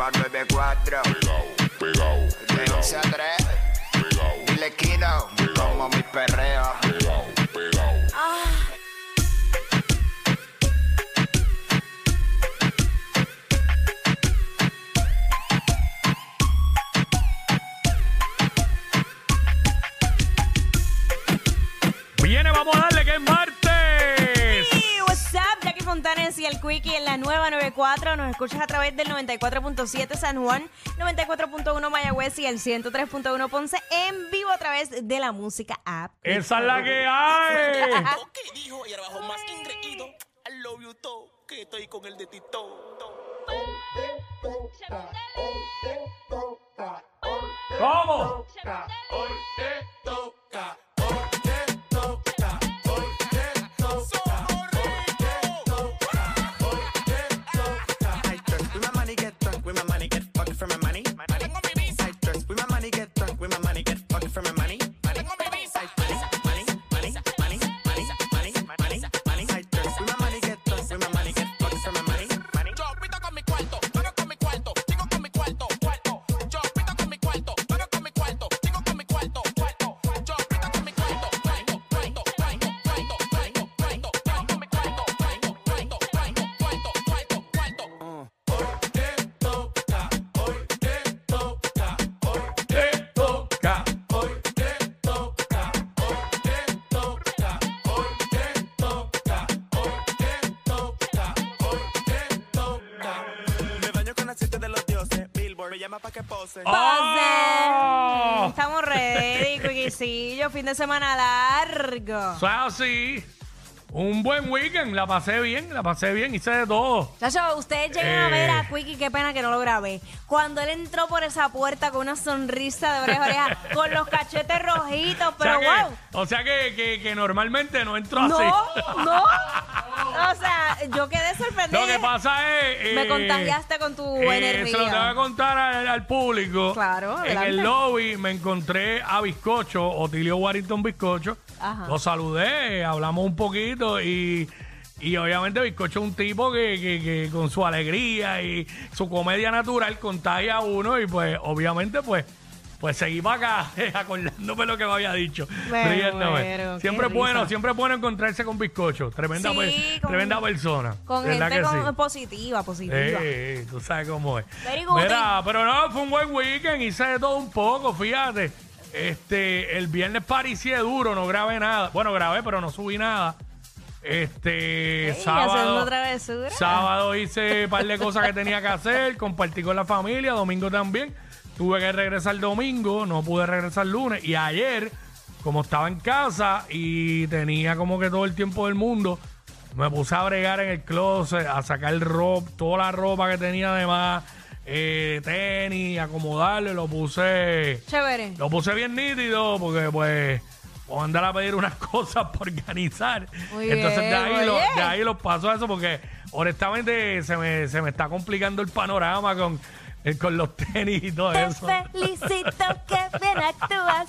bad we back Y el Quickie en la nueva 94. Nos escuchas a través del 94.7 San Juan, 94.1 Mayagüez y el 103.1 Ponce en vivo a través de la música app. Esa es la que hay. que dijo y ahora bajo más ingreído. I love you todo, que estoy con el de Tito. ¿Cómo? Pose. ¡Oh! Estamos ready, Quickiecillo. Fin de semana largo. O sea, así. Un buen weekend. La pasé bien, la pasé bien. Hice de todo. Chacho, ustedes llegan a Eh. ver a Quickie, qué pena que no lo grabé. Cuando él entró por esa puerta con una sonrisa de oreja a oreja, con los cachetes rojitos, pero o sea, wow. que, o sea que, que- que normalmente no entro así. No, no. O sea, yo quedé sorprendida. Lo que pasa es. Me eh, contagiaste con tu eh, energía. Se lo tengo que contar al, al público. Claro, En adelante. el lobby me encontré a Bizcocho, Otilio Warrington Bizcocho. Ajá. Lo saludé, hablamos un poquito y. Y obviamente Bizcocho es un tipo que, que- que con su alegría y su comedia natural contagia a uno y pues obviamente pues pues seguí para acá acordándome lo que me había dicho. Me riéndome. muero, qué siempre es bueno, siempre es bueno encontrarse con Bizcocho. Tremenda, Sí, per- con- tremenda persona. Con ¿Verdad gente que con- sí? positiva, positiva. Eh, tú sabes cómo es. Mira, pero no, fue un buen weekend, hice de todo un poco, fíjate. Este, el viernes paricié duro, no grabé nada. Bueno, grabé, pero no subí nada. Este, Ey, sábado. Sábado hice un par de cosas que tenía que hacer, compartí con la familia, domingo también. Tuve que regresar domingo, no pude regresar lunes. Y ayer, como estaba en casa y tenía como que todo el tiempo del mundo, me puse a bregar en el closet, a sacar ropa, toda la ropa que tenía además, eh, tenis, acomodarlo, lo puse, Chévere. lo puse bien nítido porque pues voy a andar a pedir unas cosas por organizar. Muy Entonces de bien, ahí, muy lo, de ahí los paso a eso porque honestamente se me, se me está complicando el panorama con, eh, con los tenis y todo Te eso. felicito que bien actúas.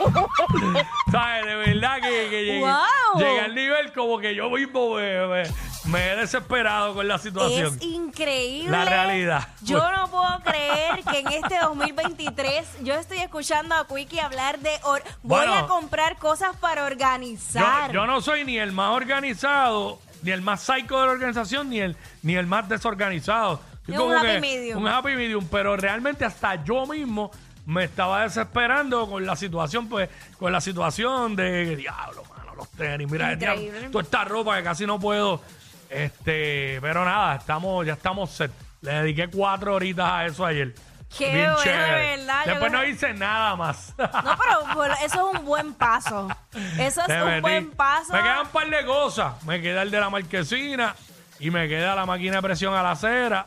¿Sabes? De verdad que, que llegué, Wow. llegué al nivel como que yo mismo me, me- me he desesperado con la situación. Es increíble. La realidad. Yo no puedo creer que en este 2023 yo estoy escuchando a Quickie hablar de or- voy Bueno. a comprar cosas para Yo, organizar. yo no soy ni el más organizado, ni el más psycho de la organización, ni el, ni el más desorganizado. Es un happy medium. Un happy medium, pero realmente hasta yo mismo me estaba desesperando con la situación, pues, con la situación de diablo, mano, los tenis, mira, Increíble. diablo, toda esta ropa que casi no puedo. Este, pero nada, estamos, ya estamos set. Le dediqué cuatro horitas a eso ayer. Qué Bien chévere. verdad, yo Después creo- no hice nada más. No, pero bueno, eso es un buen paso. Eso es Te un metí. buen paso. Me quedan un par de cosas. Me queda el de la marquesina y me queda la máquina de presión a la acera.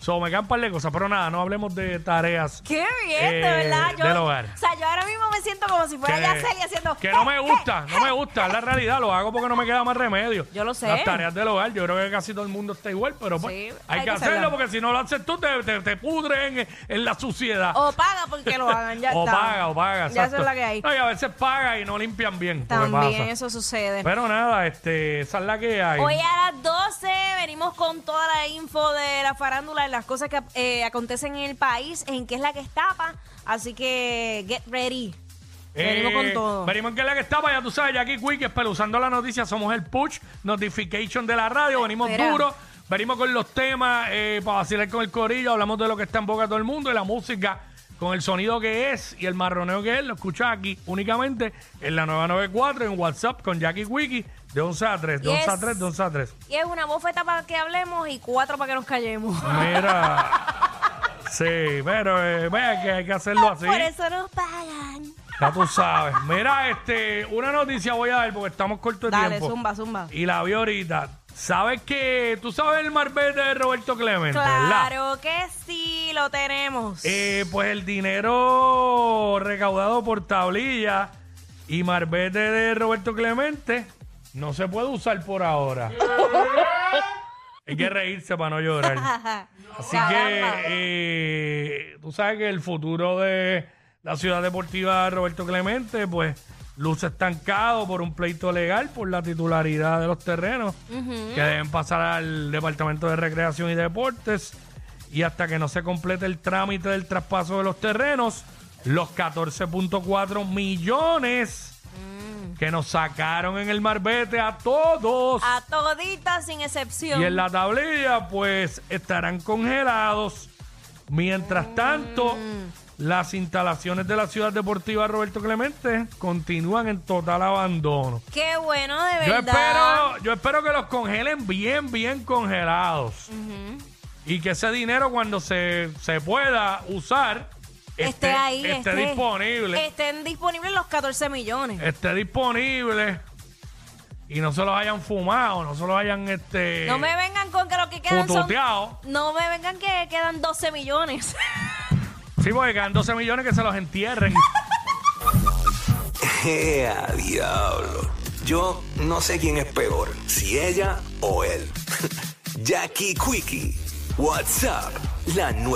So, me quedan un par de cosas, pero nada, no hablemos de tareas. Qué bien, eh, de verdad. Yo, del hogar. O sea, yo ahora mismo me siento como si fuera Yaceli haciendo. Que no "Eh, me eh". gusta, no me gusta, es la realidad, lo hago porque no me queda más remedio. Yo lo sé. Las tareas del hogar, yo creo que casi todo el mundo está igual, pero pues Sí, hay, hay que hacerlo porque si no lo haces tú te, te, te pudres en, en la suciedad. O paga porque lo hagan, ya o está. paga, o paga, Ya eso es la que hay. No, y a veces paga y no limpian bien. También eso sucede. Pero nada, este, esa es la que hay. Hoy a las 12 venimos con toda la info de la farándula y las cosas que eh, acontecen en el país, en qué es la que estapa. Así que get ready. venimos con todo. Eh, Venimos que es la que estaba, ya tú sabes, Jackie Quick, espeluzando la noticia, somos el push notification de la radio, venimos espera. duro, venimos con los temas eh, para vacilar con el corillo, hablamos de lo que está en boca de todo el mundo y la música con el sonido que es y el marroneo que es, lo escuchas aquí únicamente en la 994 en WhatsApp con Jackie Quickie de 11 a 3, de 11 a Yes. 3, de 11 a 3. Y es una bofeta para que hablemos y cuatro para que nos callemos. Mira, sí, pero eh, vea que hay que hacerlo así. Por eso nos pagan. Ya tú sabes. Mira, este, una noticia voy a dar porque estamos cortos de Dale, tiempo. zumba, zumba. Y la vi ahorita. ¿Sabes que Tú sabes el marbete de Roberto Clemente, ¿verdad? Claro que sí, lo tenemos. Eh, pues el dinero recaudado por tablilla y marbete de Roberto Clemente no se puede usar por ahora. Hay que reírse para no llorar. Así que eh, tú sabes que el futuro de la ciudad deportiva Roberto Clemente, pues luce estancado por un pleito legal por la titularidad de los terrenos que deben pasar al Departamento de Recreación y Deportes. Y hasta que no se complete el trámite del traspaso de los terrenos, los 14.4 millones que nos sacaron en el marbete a todos A toditas sin excepción. y en la tablilla, pues estarán congelados. Mientras tanto, las instalaciones de la ciudad deportiva Roberto Clemente continúan en total abandono. Qué bueno, de Yo verdad. espero, yo espero que los congelen bien, bien congelados. Y que ese dinero cuando se, se pueda usar esté ahí, esté esté- disponible. Estén disponibles los 14 millones. esté disponible y no se los hayan fumado, no se los hayan este no me vengan con que lo que quedan son... No me vengan que quedan 12 millones. Sí, porque quedan 12 millones que se los entierren. ¡Ea, diablo! Yo no sé quién es peor, si ella o él. Jackie Quickie, WhatsApp, la nueva.